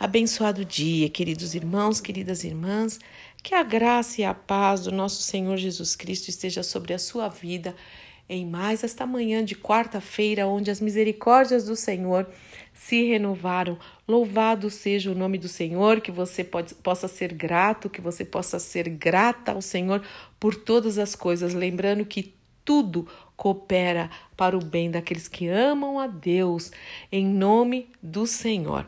Abençoado dia, queridos irmãos, queridas irmãs. Que a graça e a paz do nosso Senhor Jesus Cristo esteja sobre a sua vida em mais esta manhã de quarta-feira, onde as misericórdias do Senhor se renovaram. Louvado seja o nome do Senhor, que você pode, possa ser grato, que você possa ser grata ao Senhor por todas as coisas, lembrando que tudo coopera para o bem daqueles que amam a Deus, em nome do Senhor.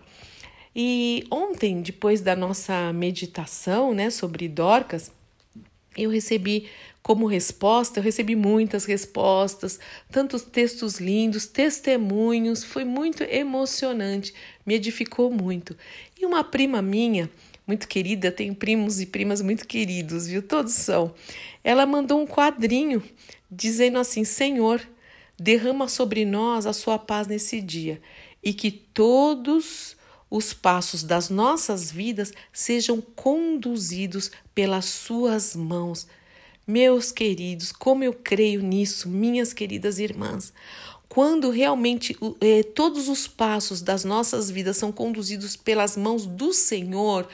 E ontem, depois da nossa meditação, né, sobre Dorcas, eu recebi como resposta, eu recebi muitas respostas, tantos textos lindos, testemunhos, foi muito emocionante, me edificou muito. E uma prima minha, muito querida, tenho primos e primas muito queridos, viu? Todos são. Ela mandou um quadrinho dizendo assim: Senhor, derrama sobre nós a sua paz nesse dia e que todos os passos das nossas vidas sejam conduzidos pelas suas mãos. Meus queridos, como eu creio nisso, minhas queridas irmãs. Quando realmente eh, todos os passos das nossas vidas são conduzidos pelas mãos do Senhor,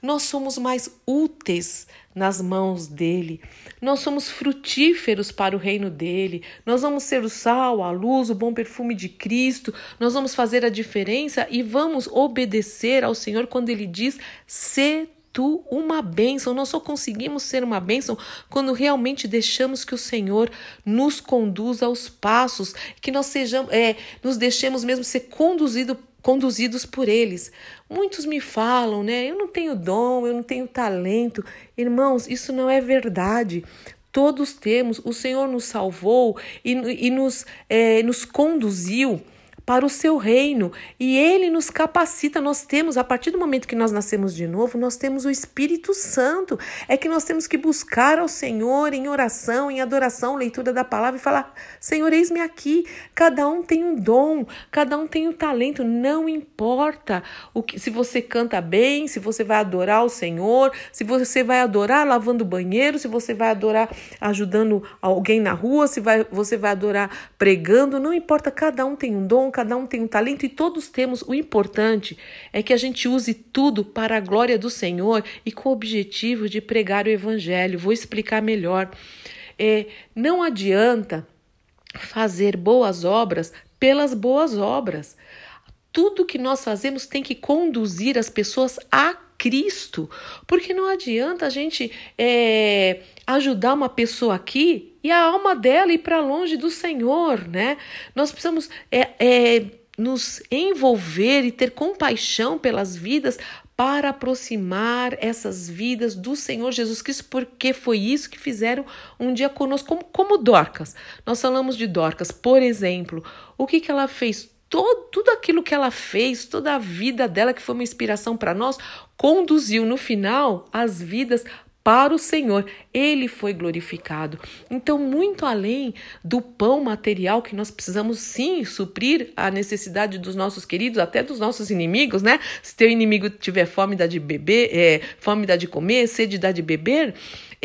nós somos mais úteis nas mãos dele. Nós somos frutíferos para o reino dele. Nós vamos ser o sal, a luz, o bom perfume de Cristo. Nós vamos fazer a diferença e vamos obedecer ao Senhor quando ele diz: "Se tu uma bênção. Nós só conseguimos ser uma bênção quando realmente deixamos que o Senhor nos conduza aos passos, que nós sejamos, é, nos deixemos mesmo ser conduzido conduzidos por eles. Muitos me falam, né? Eu não tenho dom, eu não tenho talento. Irmãos, isso não é verdade. Todos temos, o Senhor nos salvou e, e nos, é, nos conduziu para o seu reino e ele nos capacita. Nós temos, a partir do momento que nós nascemos de novo, nós temos o Espírito Santo. É que nós temos que buscar ao Senhor em oração, em adoração, leitura da palavra e falar: Senhor, eis-me aqui. Cada um tem um dom, cada um tem um talento. Não importa o que, se você canta bem, se você vai adorar o Senhor, se você vai adorar lavando banheiro, se você vai adorar ajudando alguém na rua, se vai, você vai adorar pregando. Não importa, cada um tem um dom cada um tem um talento e todos temos. O importante é que a gente use tudo para a glória do Senhor e com o objetivo de pregar o Evangelho. Vou explicar melhor. É, não adianta fazer boas obras pelas boas obras. Tudo que nós fazemos tem que conduzir as pessoas a Cristo, porque não adianta a gente é, ajudar uma pessoa aqui e a alma dela ir para longe do Senhor, né? Nós precisamos é, é, nos envolver e ter compaixão pelas vidas para aproximar essas vidas do Senhor Jesus Cristo, porque foi isso que fizeram um dia conosco, como, como Dorcas. Nós falamos de Dorcas, por exemplo, o que, que ela fez? Todo, tudo aquilo que ela fez, toda a vida dela, que foi uma inspiração para nós, conduziu no final as vidas para o Senhor, ele foi glorificado. Então, muito além do pão material que nós precisamos sim suprir a necessidade dos nossos queridos, até dos nossos inimigos, né? Se teu inimigo tiver fome, dá de beber, é, fome dá de comer, sede dá de beber,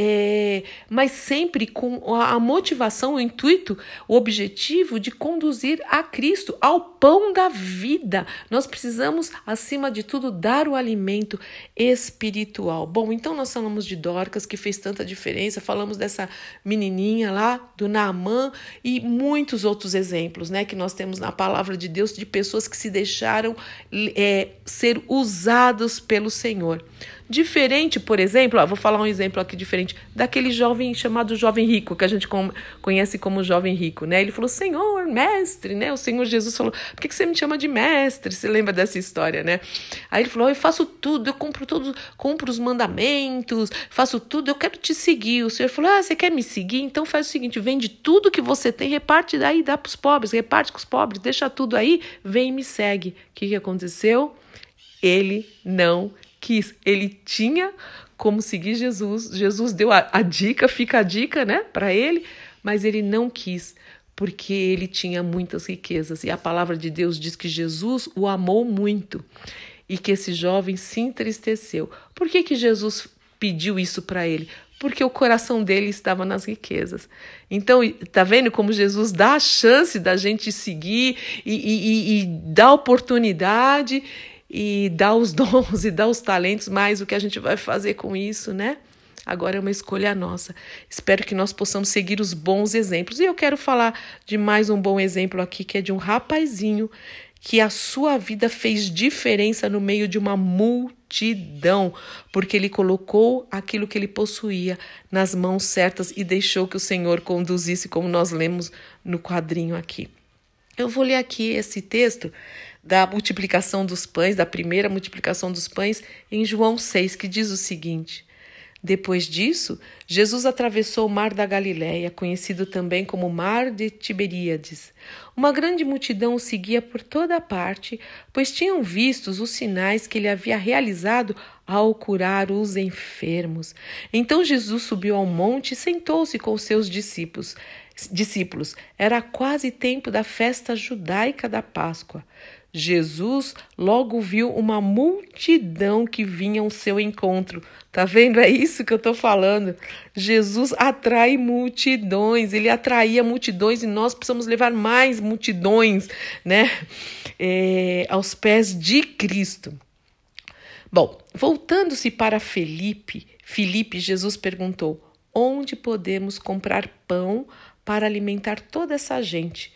é, mas sempre com a motivação, o intuito, o objetivo de conduzir a Cristo, ao pão da vida. Nós precisamos, acima de tudo, dar o alimento espiritual. Bom, então nós falamos de Dorcas, que fez tanta diferença, falamos dessa menininha lá, do Naamã e muitos outros exemplos, né, que nós temos na palavra de Deus de pessoas que se deixaram é, ser usados pelo Senhor. Diferente, por exemplo, ó, vou falar um exemplo aqui diferente, daquele jovem chamado jovem rico, que a gente conhece como jovem rico, né? Ele falou, Senhor, mestre, né? O Senhor Jesus falou, por que você me chama de mestre? Você lembra dessa história, né? Aí ele falou, eu faço tudo, eu compro todos, compro os mandamentos, faço tudo, eu quero te seguir. O Senhor falou, ah, você quer me seguir? Então faz o seguinte, vende tudo que você tem, reparte daí, dá para os pobres, reparte com os pobres, deixa tudo aí, vem e me segue. O que, que aconteceu? Ele não quis. Ele tinha como seguir Jesus. Jesus deu a, a dica, fica a dica, né, para ele, mas ele não quis porque ele tinha muitas riquezas. E a palavra de Deus diz que Jesus o amou muito e que esse jovem se entristeceu. Por que, que Jesus pediu isso para ele? Porque o coração dele estava nas riquezas. Então, tá vendo como Jesus dá a chance da gente seguir e, e, e dá oportunidade e dá os dons e dá os talentos, mas o que a gente vai fazer com isso, né? Agora é uma escolha nossa. Espero que nós possamos seguir os bons exemplos. E eu quero falar de mais um bom exemplo aqui, que é de um rapazinho que a sua vida fez diferença no meio de uma multidão, porque ele colocou aquilo que ele possuía nas mãos certas e deixou que o Senhor conduzisse, como nós lemos no quadrinho aqui. Eu vou ler aqui esse texto da multiplicação dos pães, da primeira multiplicação dos pães, em João 6, que diz o seguinte: depois disso, Jesus atravessou o mar da Galiléia, conhecido também como Mar de Tiberíades. Uma grande multidão o seguia por toda parte, pois tinham vistos os sinais que ele havia realizado ao curar os enfermos. Então Jesus subiu ao monte e sentou-se com seus discípulos. Discípulos, era quase tempo da festa judaica da Páscoa. Jesus logo viu uma multidão que vinha ao seu encontro. Tá vendo? É isso que eu tô falando. Jesus atrai multidões, ele atraía multidões e nós precisamos levar mais multidões, né? É, aos pés de Cristo. Bom, voltando-se para Felipe, Felipe, Jesus perguntou: onde podemos comprar pão para alimentar toda essa gente?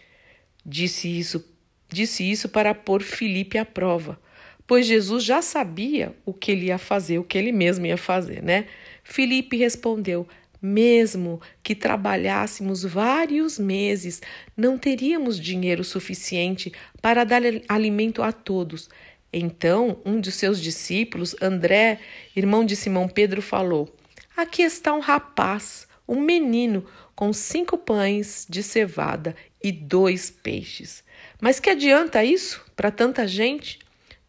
Disse isso Disse isso para pôr Filipe à prova, pois Jesus já sabia o que ele ia fazer, o que ele mesmo ia fazer, né? Filipe respondeu: mesmo que trabalhássemos vários meses, não teríamos dinheiro suficiente para dar alimento a todos. Então, um de seus discípulos, André, irmão de Simão Pedro, falou: Aqui está um rapaz, um menino, com cinco pães de cevada e dois peixes. Mas que adianta isso para tanta gente?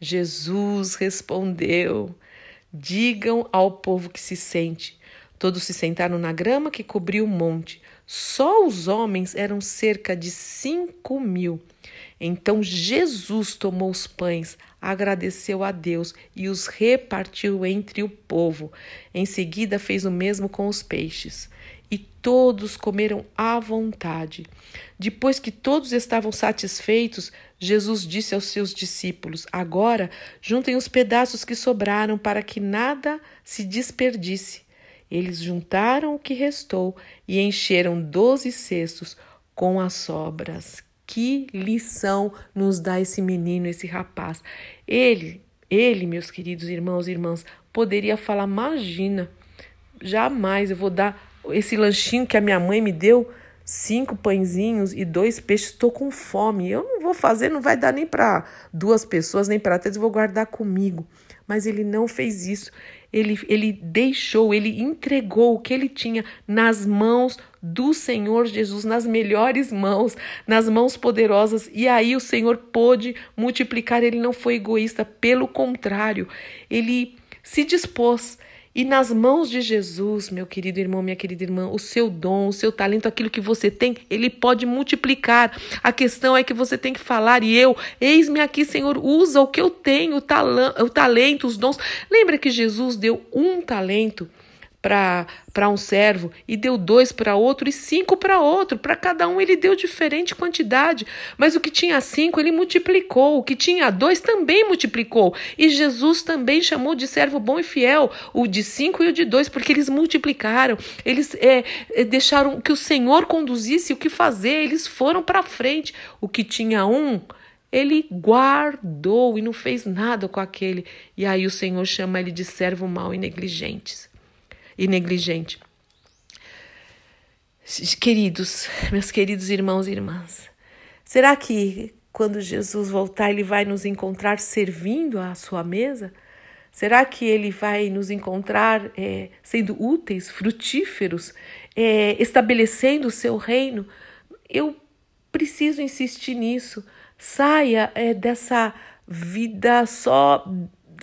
Jesus respondeu: Digam ao povo que se sente. Todos se sentaram na grama que cobriu o monte. Só os homens eram cerca de cinco mil. Então Jesus tomou os pães, agradeceu a Deus e os repartiu entre o povo. Em seguida, fez o mesmo com os peixes e todos comeram à vontade. Depois que todos estavam satisfeitos, Jesus disse aos seus discípulos: Agora juntem os pedaços que sobraram para que nada se desperdice. Eles juntaram o que restou e encheram doze cestos com as sobras. Que lição nos dá esse menino, esse rapaz? Ele, ele, meus queridos irmãos e irmãs, poderia falar: Imagina, jamais eu vou dar esse lanchinho que a minha mãe me deu, cinco pãezinhos e dois peixes, estou com fome. Eu não vou fazer, não vai dar nem para duas pessoas, nem para três, vou guardar comigo. Mas ele não fez isso. Ele, ele deixou, ele entregou o que ele tinha nas mãos do Senhor Jesus, nas melhores mãos, nas mãos poderosas. E aí o Senhor pôde multiplicar. Ele não foi egoísta, pelo contrário, ele se dispôs e nas mãos de Jesus, meu querido irmão, minha querida irmã, o seu dom, o seu talento, aquilo que você tem, ele pode multiplicar. A questão é que você tem que falar, e eu, eis-me aqui, Senhor, usa o que eu tenho, o, o talento, os dons. Lembra que Jesus deu um talento para um servo e deu dois para outro e cinco para outro. Para cada um ele deu diferente quantidade. Mas o que tinha cinco ele multiplicou. O que tinha dois também multiplicou. E Jesus também chamou de servo bom e fiel o de cinco e o de dois, porque eles multiplicaram. Eles é, é deixaram que o Senhor conduzisse o que fazer. Eles foram para frente. O que tinha um ele guardou e não fez nada com aquele. E aí o Senhor chama ele de servo mau e negligente e negligente. Queridos, meus queridos irmãos e irmãs, será que quando Jesus voltar ele vai nos encontrar servindo à sua mesa? Será que ele vai nos encontrar é, sendo úteis, frutíferos, é, estabelecendo o seu reino? Eu preciso insistir nisso. Saia é, dessa vida só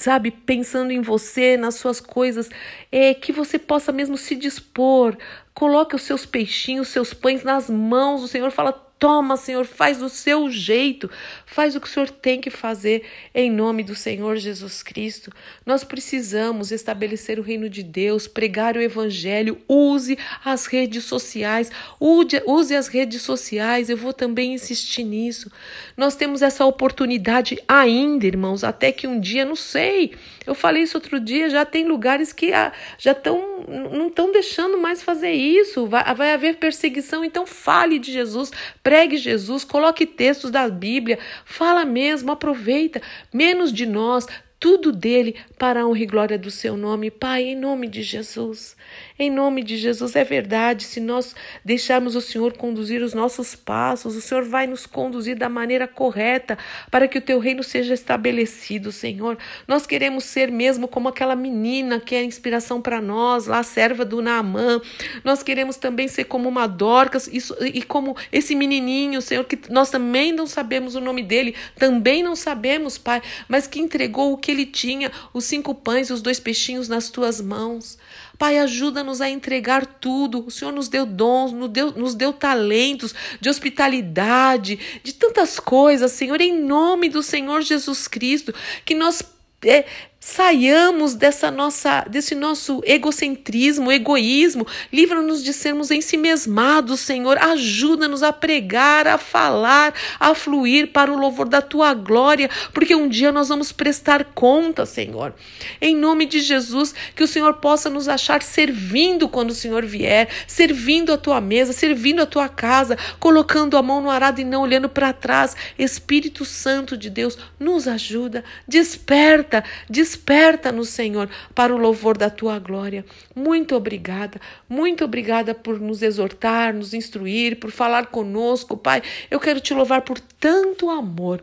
sabe, pensando em você, nas suas coisas, é que você possa mesmo se dispor. Coloque os seus peixinhos, os seus pães nas mãos do Senhor. Fala, Toma, Senhor, faz do seu jeito, faz o que o Senhor tem que fazer em nome do Senhor Jesus Cristo. Nós precisamos estabelecer o reino de Deus, pregar o evangelho, use as redes sociais, use as redes sociais. Eu vou também insistir nisso. Nós temos essa oportunidade ainda, irmãos, até que um dia, não sei. Eu falei isso outro dia, já tem lugares que já estão não estão deixando mais fazer isso. Vai, vai haver perseguição, então fale de Jesus Pregue Jesus, coloque textos da Bíblia, fala mesmo, aproveita. Menos de nós, tudo dele para a honra e glória do seu nome. Pai, em nome de Jesus. Em nome de Jesus, é verdade. Se nós deixarmos o Senhor conduzir os nossos passos, o Senhor vai nos conduzir da maneira correta para que o teu reino seja estabelecido, Senhor. Nós queremos ser mesmo como aquela menina que é inspiração para nós, lá, serva do Naamã. Nós queremos também ser como uma Dorcas isso, e como esse menininho, Senhor, que nós também não sabemos o nome dele, também não sabemos, Pai, mas que entregou o que ele tinha, os cinco pães e os dois peixinhos nas tuas mãos. Pai, ajuda-nos a entregar tudo. O Senhor nos deu dons, nos deu, nos deu talentos de hospitalidade, de tantas coisas, Senhor, em nome do Senhor Jesus Cristo, que nós é, Saiamos dessa nossa, desse nosso egocentrismo, egoísmo. Livra-nos de sermos ensimesmados, Senhor. Ajuda-nos a pregar, a falar, a fluir para o louvor da tua glória, porque um dia nós vamos prestar conta, Senhor. Em nome de Jesus, que o Senhor possa nos achar servindo quando o Senhor vier, servindo a tua mesa, servindo a tua casa, colocando a mão no arado e não olhando para trás. Espírito Santo de Deus, nos ajuda, desperta, desperta Desperta-nos, Senhor, para o louvor da tua glória. Muito obrigada, muito obrigada por nos exortar, nos instruir, por falar conosco, Pai. Eu quero te louvar por tanto amor.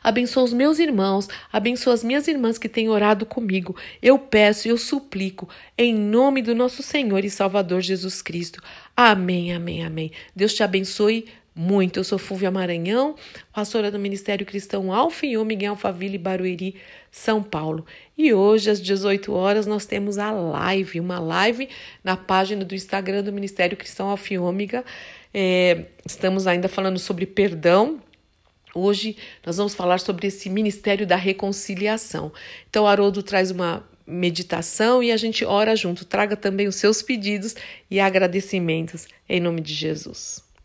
Abençoa os meus irmãos, abençoa as minhas irmãs que têm orado comigo. Eu peço e eu suplico, em nome do nosso Senhor e Salvador Jesus Cristo. Amém, amém, amém. Deus te abençoe muito. Eu sou Fúvia Maranhão, pastora do Ministério Cristão Alfa e em Alphaville, Barueri, São Paulo. E hoje, às 18 horas, nós temos a live, uma live na página do Instagram do Ministério Cristão Alfa e. É, estamos ainda falando sobre perdão. Hoje nós vamos falar sobre esse Ministério da Reconciliação. Então, Haroldo traz uma meditação e a gente ora junto. Traga também os seus pedidos e agradecimentos em nome de Jesus.